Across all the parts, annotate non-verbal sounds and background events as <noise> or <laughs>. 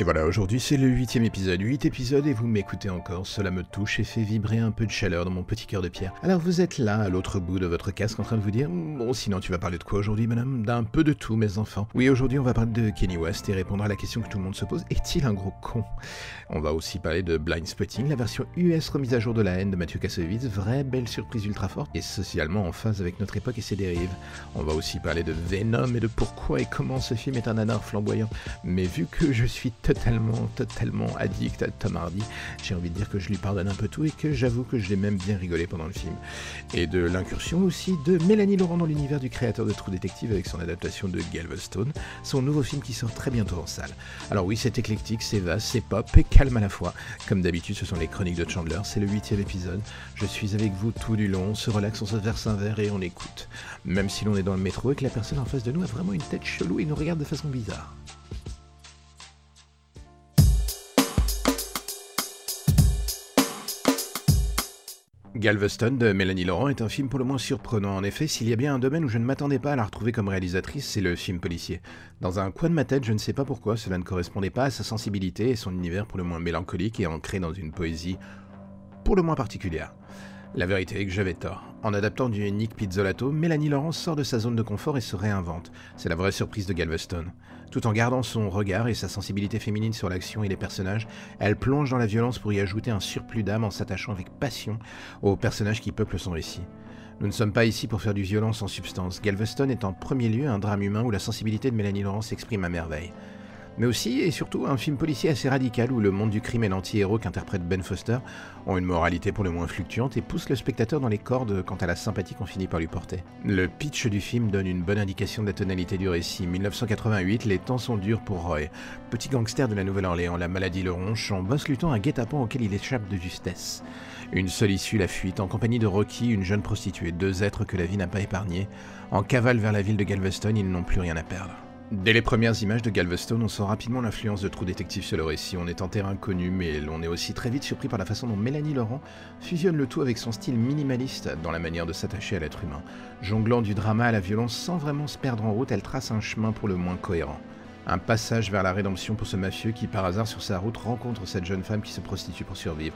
Et voilà, aujourd'hui c'est le huitième épisode, huit épisodes et vous m'écoutez encore, cela me touche et fait vibrer un peu de chaleur dans mon petit cœur de pierre. Alors vous êtes là, à l'autre bout de votre casque, en train de vous dire, bon sinon tu vas parler de quoi aujourd'hui madame? D'un peu de tout mes enfants. Oui, aujourd'hui on va parler de Kenny West et répondre à la question que tout le monde se pose, est-il un gros con? On va aussi parler de Blind Spotting, la version US remise à jour de la haine de Mathieu Kassovitz, vraie belle surprise ultra forte et socialement en phase avec notre époque et ses dérives. On va aussi parler de Venom et de pourquoi et comment ce film est un nanar flamboyant. Mais vu que je suis totalement, totalement addict à Tom Hardy, j'ai envie de dire que je lui pardonne un peu tout et que j'avoue que je l'ai même bien rigolé pendant le film. Et de l'incursion aussi de Mélanie Laurent dans l'univers du créateur de True Detective avec son adaptation de Galveston, son nouveau film qui sort très bientôt en salle. Alors oui, c'est éclectique, c'est vaste, c'est pop et calme à la fois. Comme d'habitude, ce sont les chroniques de Chandler, c'est le huitième épisode. Je suis avec vous tout du long, on se relaxe, on se verse un verre et on écoute. Même si l'on est dans le métro et que la personne en face de nous a vraiment une tête chelou et nous regarde de façon bizarre. Galveston de Mélanie Laurent est un film pour le moins surprenant. En effet, s'il y a bien un domaine où je ne m'attendais pas à la retrouver comme réalisatrice, c'est le film policier. Dans un coin de ma tête, je ne sais pas pourquoi, cela ne correspondait pas à sa sensibilité et son univers pour le moins mélancolique et ancré dans une poésie pour le moins particulière. La vérité est que j'avais tort. En adaptant du Nick Pizzolato, Mélanie Laurent sort de sa zone de confort et se réinvente. C'est la vraie surprise de Galveston. Tout en gardant son regard et sa sensibilité féminine sur l'action et les personnages, elle plonge dans la violence pour y ajouter un surplus d'âme en s'attachant avec passion aux personnages qui peuplent son récit. Nous ne sommes pas ici pour faire du violence en substance. Galveston est en premier lieu un drame humain où la sensibilité de Mélanie Laurent s'exprime à merveille mais aussi et surtout un film policier assez radical où le monde du crime et l'anti-héros qu'interprète Ben Foster ont une moralité pour le moins fluctuante et poussent le spectateur dans les cordes quant à la sympathie qu'on finit par lui porter. Le pitch du film donne une bonne indication de la tonalité du récit. 1988, les temps sont durs pour Roy. Petit gangster de la Nouvelle-Orléans, la maladie le ronche, en boss luttant un guet-apens auquel il échappe de justesse. Une seule issue, la fuite, en compagnie de Rocky, une jeune prostituée, deux êtres que la vie n'a pas épargnés. En cavale vers la ville de Galveston, ils n'ont plus rien à perdre. Dès les premières images de Galveston, on sent rapidement l'influence de True Detective sur le récit. On est en terrain connu, mais l'on est aussi très vite surpris par la façon dont Mélanie Laurent fusionne le tout avec son style minimaliste dans la manière de s'attacher à l'être humain. Jonglant du drama à la violence sans vraiment se perdre en route, elle trace un chemin pour le moins cohérent. Un passage vers la rédemption pour ce mafieux qui, par hasard sur sa route, rencontre cette jeune femme qui se prostitue pour survivre.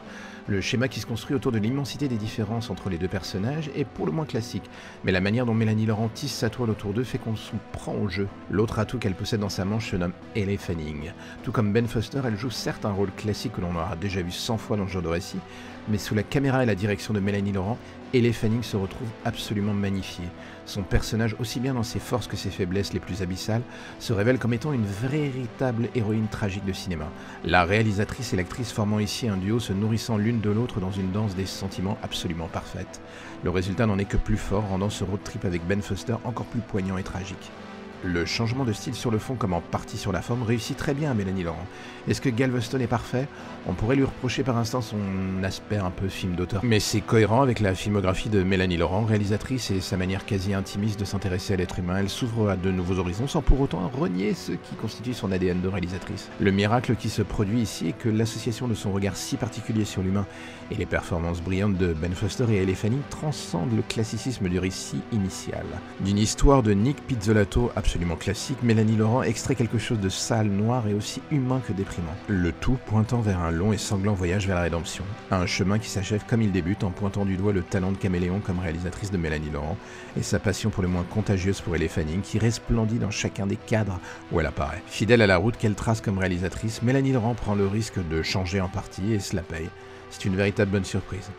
Le schéma qui se construit autour de l'immensité des différences entre les deux personnages est pour le moins classique, mais la manière dont Mélanie Laurent tisse sa toile autour d'eux fait qu'on se prend au jeu. L'autre atout qu'elle possède dans sa manche se nomme Elle Fanning. Tout comme Ben Foster, elle joue certes un rôle classique que l'on aura déjà vu 100 fois dans ce genre de récit, mais sous la caméra et la direction de Mélanie Laurent, Ellie Fanning se retrouve absolument magnifiée. Son personnage, aussi bien dans ses forces que ses faiblesses les plus abyssales, se révèle comme étant une véritable héroïne tragique de cinéma. La réalisatrice et l'actrice formant ici un duo se nourrissant l'une de l'autre dans une danse des sentiments absolument parfaite. Le résultat n'en est que plus fort, rendant ce road trip avec Ben Foster encore plus poignant et tragique. Le changement de style sur le fond comme en partie sur la forme réussit très bien à Mélanie Laurent. Est-ce que Galveston est parfait? On pourrait lui reprocher par instant son aspect un peu film d'auteur. Mais c'est cohérent avec la filmographie de Mélanie Laurent, réalisatrice, et sa manière quasi intimiste de s'intéresser à l'être humain. Elle s'ouvre à de nouveaux horizons sans pour autant renier ce qui constitue son ADN de réalisatrice. Le miracle qui se produit ici est que l'association de son regard si particulier sur l'humain et les performances brillantes de Ben Foster et Elle Fanning transcendent le classicisme du récit initial. D'une histoire de Nick Pizzolato classique, Mélanie Laurent extrait quelque chose de sale, noir et aussi humain que déprimant le tout pointant vers un long et sanglant voyage vers la rédemption. Un chemin qui s'achève comme il débute en pointant du doigt le talent de Caméléon comme réalisatrice de Mélanie Laurent et sa passion pour le moins contagieuse pour Fanning qui resplendit dans chacun des cadres où elle apparaît. Fidèle à la route qu'elle trace comme réalisatrice, Mélanie Laurent prend le risque de changer en partie et se la paye. C'est une véritable bonne surprise.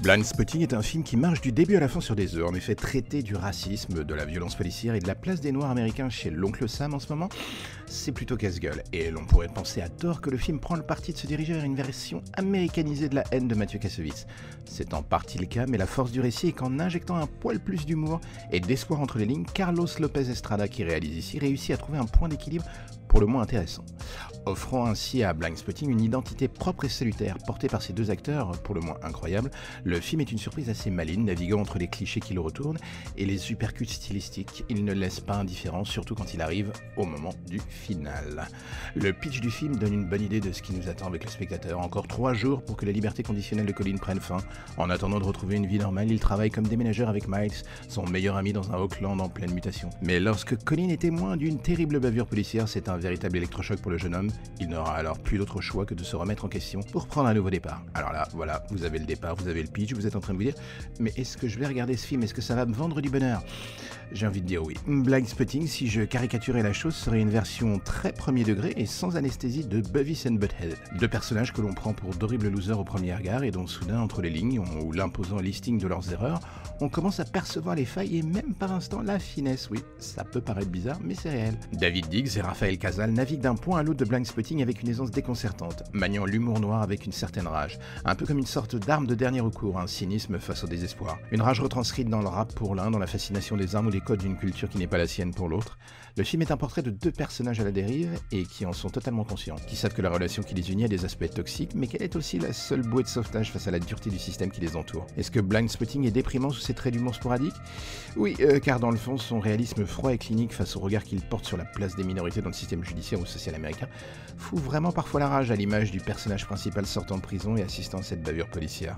Blind Spotting est un film qui marche du début à la fin sur des œufs. En effet, traiter du racisme, de la violence policière et de la place des Noirs américains chez l'oncle Sam en ce moment, c'est plutôt casse-gueule. Et l'on pourrait penser à tort que le film prend le parti de se diriger vers une version américanisée de la haine de Mathieu Kassovitz. C'est en partie le cas, mais la force du récit est qu'en injectant un poil plus d'humour et d'espoir entre les lignes, Carlos Lopez Estrada, qui réalise ici, réussit à trouver un point d'équilibre pour le moins intéressant offrant ainsi à Spotting une identité propre et salutaire, portée par ces deux acteurs pour le moins incroyables. Le film est une surprise assez maligne, naviguant entre les clichés qui le retournent et les hypercutes stylistiques. Il ne laisse pas indifférent, surtout quand il arrive au moment du final. Le pitch du film donne une bonne idée de ce qui nous attend avec le spectateur. Encore trois jours pour que la liberté conditionnelle de Colin prenne fin. En attendant de retrouver une vie normale, il travaille comme déménageur avec Miles, son meilleur ami dans un Auckland en pleine mutation. Mais lorsque Colin est témoin d'une terrible bavure policière, c'est un véritable électrochoc pour le jeune homme il n'aura alors plus d'autre choix que de se remettre en question pour prendre un nouveau départ. Alors là, voilà, vous avez le départ, vous avez le pitch, vous êtes en train de vous dire, mais est-ce que je vais regarder ce film? Est-ce que ça va me vendre du bonheur? J'ai envie de dire oui. Blind Spotting, si je caricaturais la chose, serait une version très premier degré et sans anesthésie de Beavis and Butthead. Deux personnages que l'on prend pour d'horribles losers au premier regard et dont soudain, entre les lignes ou l'imposant listing de leurs erreurs, on commence à percevoir les failles et même par instant la finesse. Oui, ça peut paraître bizarre, mais c'est réel. David Diggs et Raphaël Casal naviguent d'un point à l'autre de Blind Spotting avec une aisance déconcertante, maniant l'humour noir avec une certaine rage, un peu comme une sorte d'arme de dernier recours, un cynisme face au désespoir. Une rage retranscrite dans le rap pour l'un, dans la fascination des armes ou des codes d'une culture qui n'est pas la sienne pour l'autre. Le film est un portrait de deux personnages à la dérive et qui en sont totalement conscients, qui savent que la relation qui les unit a des aspects toxiques, mais qu'elle est aussi la seule bouée de sauvetage face à la dureté du système qui les entoure. Est-ce que Blind Spotting est déprimant sous ses traits d'humour sporadique Oui, euh, car dans le fond, son réalisme froid et clinique face au regard qu'il porte sur la place des minorités dans le système judiciaire ou social américain fout vraiment parfois la rage à l'image du personnage principal sortant de prison et assistant à cette bavure policière.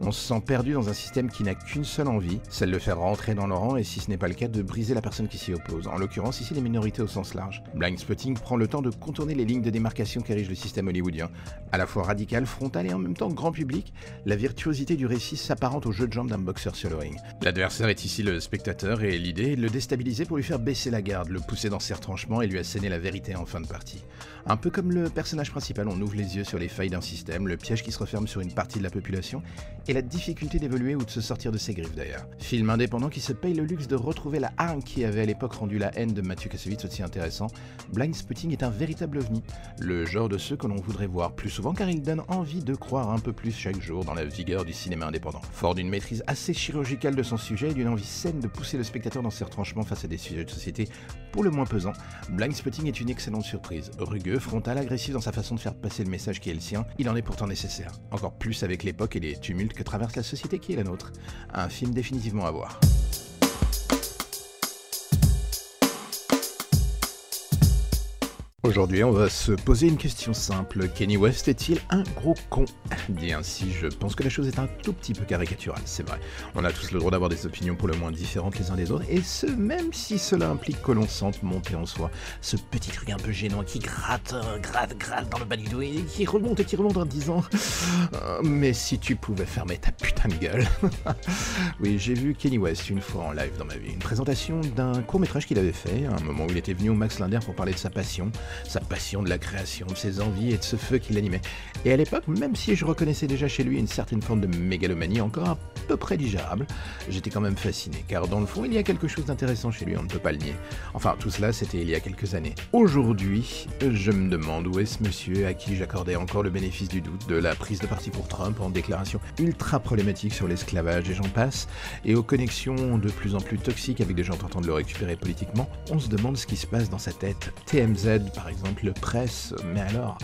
On se sent perdu dans un système qui n'a qu'une seule envie, celle de faire rentrer dans le rang et si ce n'est pas le cas, de briser la personne qui s'y oppose. En l'occurrence, ici les minorités au sens large. Blind Spotting prend le temps de contourner les lignes de démarcation qu'érige le système hollywoodien. À la fois radical, frontal et en même temps grand public, la virtuosité du récit s'apparente au jeu de jambes d'un boxeur sur le ring. L'adversaire est ici le spectateur et l'idée est de le déstabiliser pour lui faire baisser la garde, le pousser dans ses retranchements et lui asséner la vérité en fin de partie. Un peu comme le personnage principal, on ouvre les yeux sur les failles d'un système, le piège qui se referme sur une partie de la population et la difficulté d'évoluer ou de se sortir de ses griffes d'ailleurs. Film indépendant qui se paye le luxe de retrouver la hargne qui avait à l'époque rendu la haine de Mathieu Kassovitz aussi intéressant. Blind Spotting est un véritable ovni, le genre de ceux que l'on voudrait voir plus souvent car il donne envie de croire un peu plus chaque jour dans la vigueur du cinéma indépendant. Fort d'une maîtrise assez chirurgicale de son sujet et d'une envie saine de pousser le spectateur dans ses retranchements face à des sujets de société pour le moins pesants, Blind Spotting est une excellente surprise. Rugueux, frontal, agressif dans sa façon de faire passer le message qui est le sien, il en est pourtant nécessaire. Encore plus avec l'époque et les tumultes que traverse la société qui est la nôtre. Un film définitivement à voir. Aujourd'hui, on va se poser une question simple. Kenny West est-il un gros con? Dit ainsi, je pense que la chose est un tout petit peu caricaturale, c'est vrai. On a tous le droit d'avoir des opinions pour le moins différentes les uns des autres, et ce, même si cela implique que l'on sente monter en soi ce petit truc un peu gênant qui gratte, euh, gratte, gratte dans le bas du dos et qui remonte et qui remonte en disant euh, Mais si tu pouvais fermer ta putain de gueule <laughs> Oui, j'ai vu Kenny West une fois en live dans ma vie, une présentation d'un court-métrage qu'il avait fait, un moment où il était venu au Max Linder pour parler de sa passion sa passion de la création, de ses envies et de ce feu qui l'animait. Et à l'époque, même si je reconnaissais déjà chez lui une certaine forme de mégalomanie encore à peu près digérable, j'étais quand même fasciné, car dans le fond, il y a quelque chose d'intéressant chez lui, on ne peut pas le nier. Enfin, tout cela, c'était il y a quelques années. Aujourd'hui, je me demande où est ce monsieur à qui j'accordais encore le bénéfice du doute de la prise de parti pour Trump en déclaration ultra problématique sur l'esclavage et j'en passe, et aux connexions de plus en plus toxiques avec des gens tentant de le récupérer politiquement, on se demande ce qui se passe dans sa tête. TMZ, par exemple, le presse, mais alors,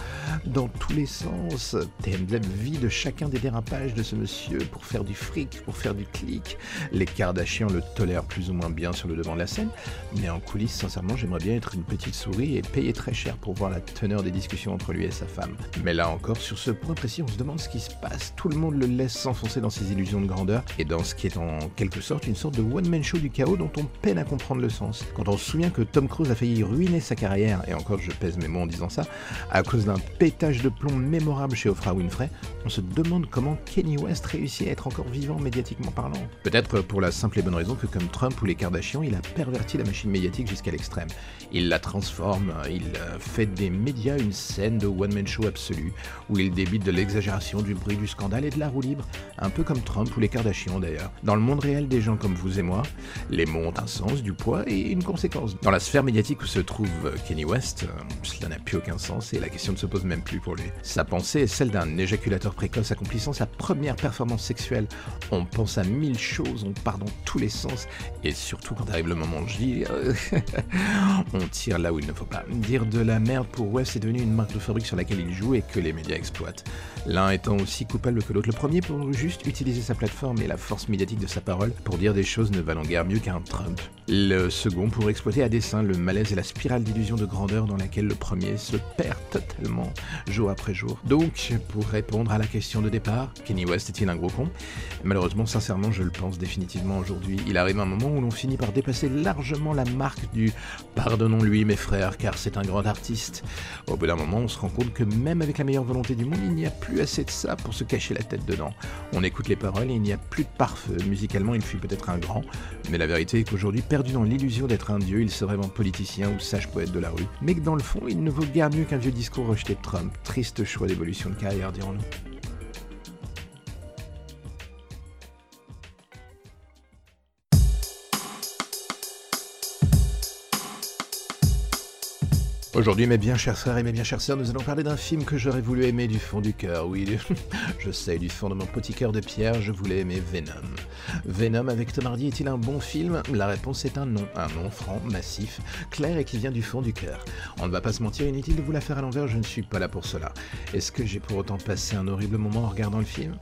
dans tous les sens, TMZ vit de chacun des dérapages de ce monsieur pour faire du fric, pour faire du clic. Les Kardashians le tolèrent plus ou moins bien sur le devant de la scène, mais en coulisses, sincèrement, j'aimerais bien être une petite souris et payer très cher pour voir la teneur des discussions entre lui et sa femme. Mais là encore, sur ce point précis, on se demande ce qui se passe. Tout le monde le laisse s'enfoncer dans ses illusions de grandeur et dans ce qui est en quelque sorte une sorte de one-man show du chaos dont on peine à comprendre le sens. Quand on se souvient que Tom Cruise a failli ruiner sa carrière, et encore je pèse mes mots en disant ça, à cause d'un pétage de plomb mémorable chez Oprah Winfrey, on se demande comment Kenny West réussit à être encore vivant médiatiquement parlant. Peut-être pour la simple et bonne raison que comme Trump ou les Kardashians, il a perverti la machine médiatique jusqu'à l'extrême. Il la transforme, il fait des médias une scène de one-man show absolu, où il débite de l'exagération, du bruit, du scandale et de la roue libre, un peu comme Trump ou les Kardashians d'ailleurs. Dans le monde réel des gens comme vous et moi, les mots ont un sens, du poids et une conséquence. Dans la sphère médiatique où se trouve Kenny West, cela n'a plus aucun sens et la question ne se pose même plus pour lui. Sa pensée est celle d'un éjaculateur précoce accomplissant sa première performance sexuelle. On pense à mille choses, on part dans tous les sens et surtout quand arrive le moment J, <laughs> on tire là où il ne faut pas. Dire de la merde pour West est devenu une marque de fabrique sur laquelle il joue et que les médias exploitent. L'un étant aussi coupable que l'autre. Le premier pour juste utiliser sa plateforme et la force médiatique de sa parole pour dire des choses ne valant guère mieux qu'un Trump. Le second pour exploiter à dessein le malaise et la spirale d'illusion de grandeur dans laquelle le premier se perd totalement jour après jour. Donc, pour répondre à la question de départ, Kenny West est-il un gros con? Malheureusement, sincèrement, je le pense définitivement aujourd'hui. Il arrive un moment où l'on finit par dépasser largement la marque du pardonnons-lui mes frères car c'est un grand artiste. Au bout d'un moment, on se rend compte que même avec la meilleure volonté du monde, il n'y a plus assez de ça pour se cacher la tête dedans. On écoute les paroles et il n'y a plus de parfum. Musicalement, il fut peut-être un grand, mais la vérité est qu'aujourd'hui, perdu dans l'illusion d'être un dieu, il serait un politicien ou sage poète de la rue. Le fond, il ne vaut guère mieux qu'un vieux discours rejeté de Trump. Triste choix d'évolution de carrière, dirons-nous. Aujourd'hui, mes bien chers frères et mes bien chères sœurs, nous allons parler d'un film que j'aurais voulu aimer du fond du cœur. Oui, <laughs> je sais, du fond de mon petit cœur de pierre, je voulais aimer Venom. Venom avec Tom Hardy est-il un bon film? La réponse est un non. Un non franc, massif, clair et qui vient du fond du cœur. On ne va pas se mentir, inutile de vous la faire à l'envers, je ne suis pas là pour cela. Est-ce que j'ai pour autant passé un horrible moment en regardant le film?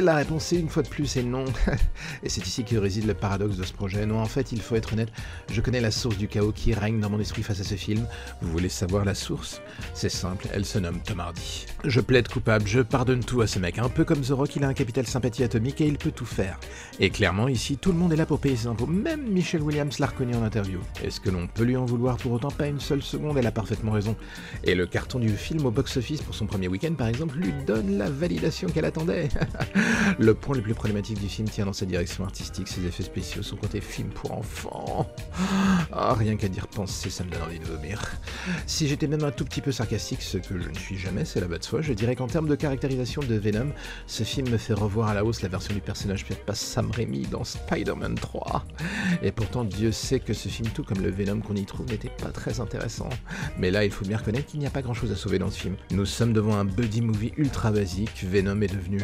La réponse est une fois de plus et non. <laughs> et c'est ici que réside le paradoxe de ce projet. Non, en fait, il faut être honnête, je connais la source du chaos qui règne dans mon esprit face à ce film. Vous voulez savoir la source? C'est simple, elle se nomme Tom Hardy. Je plaide coupable, je pardonne tout à ce mec. Un peu comme The Rock, il a un capital sympathie atomique et il peut tout faire. Et clairement, ici, tout le monde est là pour payer ses impôts. Même Michelle Williams l'a reconnu en interview. Est-ce que l'on peut lui en vouloir pour autant? Pas une seule seconde, elle a parfaitement raison. Et le carton du film au box-office pour son premier week-end, par exemple, lui donne la validation qu'elle attendait. Le point le plus problématique du film tient dans sa direction artistique, ses effets spéciaux, son côté film pour enfants. Ah, rien qu'à dire penser, ça me donne envie de vomir. Si j'étais même un tout petit peu sarcastique, ce que je ne suis jamais, c'est la bas de foi, je dirais qu'en termes de caractérisation de Venom, ce film me fait revoir à la hausse la version du personnage fait par Sam Raimi dans Spider-Man 3. Et pourtant, Dieu sait que ce film, tout comme le Venom qu'on y trouve, n'était pas très intéressant. Mais là, il faut bien reconnaître qu'il n'y a pas grand chose à sauver dans ce film. Nous sommes devant un buddy movie ultra basique, Venom est devenu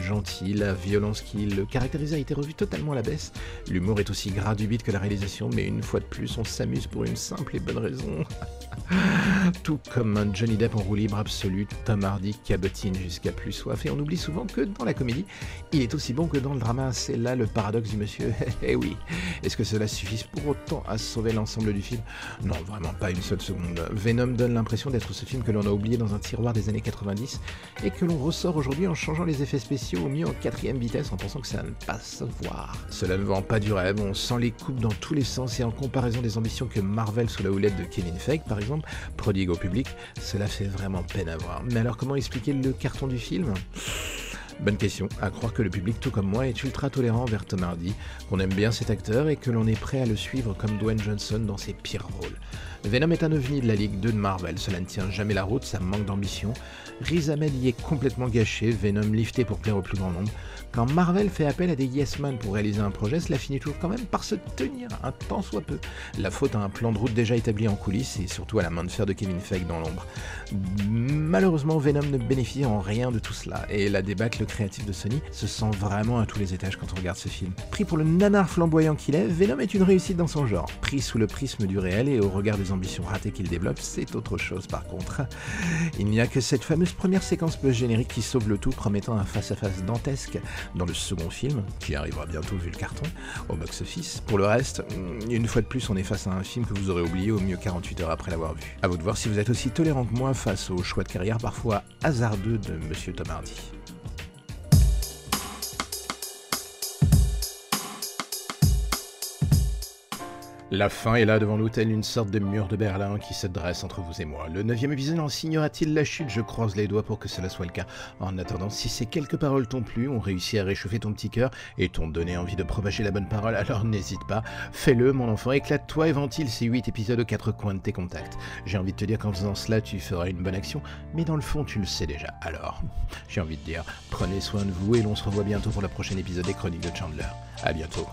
la violence qui le caractérise a été revue totalement à la baisse. L'humour est aussi bit que la réalisation, mais une fois de plus, on s'amuse pour une simple et bonne raison. <laughs> <laughs> Tout comme un Johnny Depp en roue libre absolu, Tom Hardy cabotine jusqu'à plus soif. Et on oublie souvent que dans la comédie, il est aussi bon que dans le drama. C'est là le paradoxe du monsieur. <laughs> eh oui. Est-ce que cela suffit pour autant à sauver l'ensemble du film? Non, vraiment pas une seule seconde. Venom donne l'impression d'être ce film que l'on a oublié dans un tiroir des années 90 et que l'on ressort aujourd'hui en changeant les effets spéciaux au mieux en quatrième vitesse en pensant que ça ne passe se voir. Cela ne vend pas du rêve, on sent les coupes dans tous les sens et en comparaison des ambitions que Marvel sous la houlette de Kevin Feige par exemple prodigue au public, cela fait vraiment peine à voir. Mais alors comment expliquer le carton du film? Bonne question, à croire que le public, tout comme moi, est ultra tolérant vers Tom Hardy, qu'on aime bien cet acteur et que l'on est prêt à le suivre comme Dwayne Johnson dans ses pires rôles. Venom est un ovni de la Ligue 2 de Marvel, cela ne tient jamais la route, ça manque d'ambition. Riz Ahmed y est complètement gâché, Venom lifté pour plaire au plus grand nombre. Quand Marvel fait appel à des yes men pour réaliser un projet, cela finit toujours quand même par se tenir un tant soit peu. La faute à un plan de route déjà établi en coulisses et surtout à la main de fer de Kevin Feige dans l'ombre. Malheureusement, Venom ne bénéficie en rien de tout cela et la débâcle créative de Sony se sent vraiment à tous les étages quand on regarde ce film. Pris pour le nanar flamboyant qu'il est, Venom est une réussite dans son genre. Pris sous le prisme du réel et au regard des ambitions ratées qu'il développe, c'est autre chose par contre. Il n'y a que cette fameuse première séquence post-générique qui sauve le tout, promettant un face-à-face -face dantesque dans le second film, qui arrivera bientôt vu le carton, au box-office. Pour le reste, une fois de plus, on est face à un film que vous aurez oublié au mieux 48 heures après l'avoir vu. A vous de voir si vous êtes aussi tolérant que moi face au choix de carrière parfois hasardeux de Monsieur Tom Hardy. La fin est là devant l'hôtel, une sorte de mur de Berlin qui se dresse entre vous et moi. Le neuvième épisode en signera-t-il la chute? Je croise les doigts pour que cela soit le cas. En attendant, si ces quelques paroles t'ont plu, ont réussi à réchauffer ton petit cœur et t'ont donné envie de propager la bonne parole, alors n'hésite pas, fais-le mon enfant, éclate-toi et ventile ces 8 épisodes aux quatre coins de tes contacts. J'ai envie de te dire qu'en faisant cela, tu feras une bonne action, mais dans le fond, tu le sais déjà. Alors, j'ai envie de dire, prenez soin de vous et l'on se revoit bientôt pour le prochain épisode des Chroniques de Chandler. À bientôt.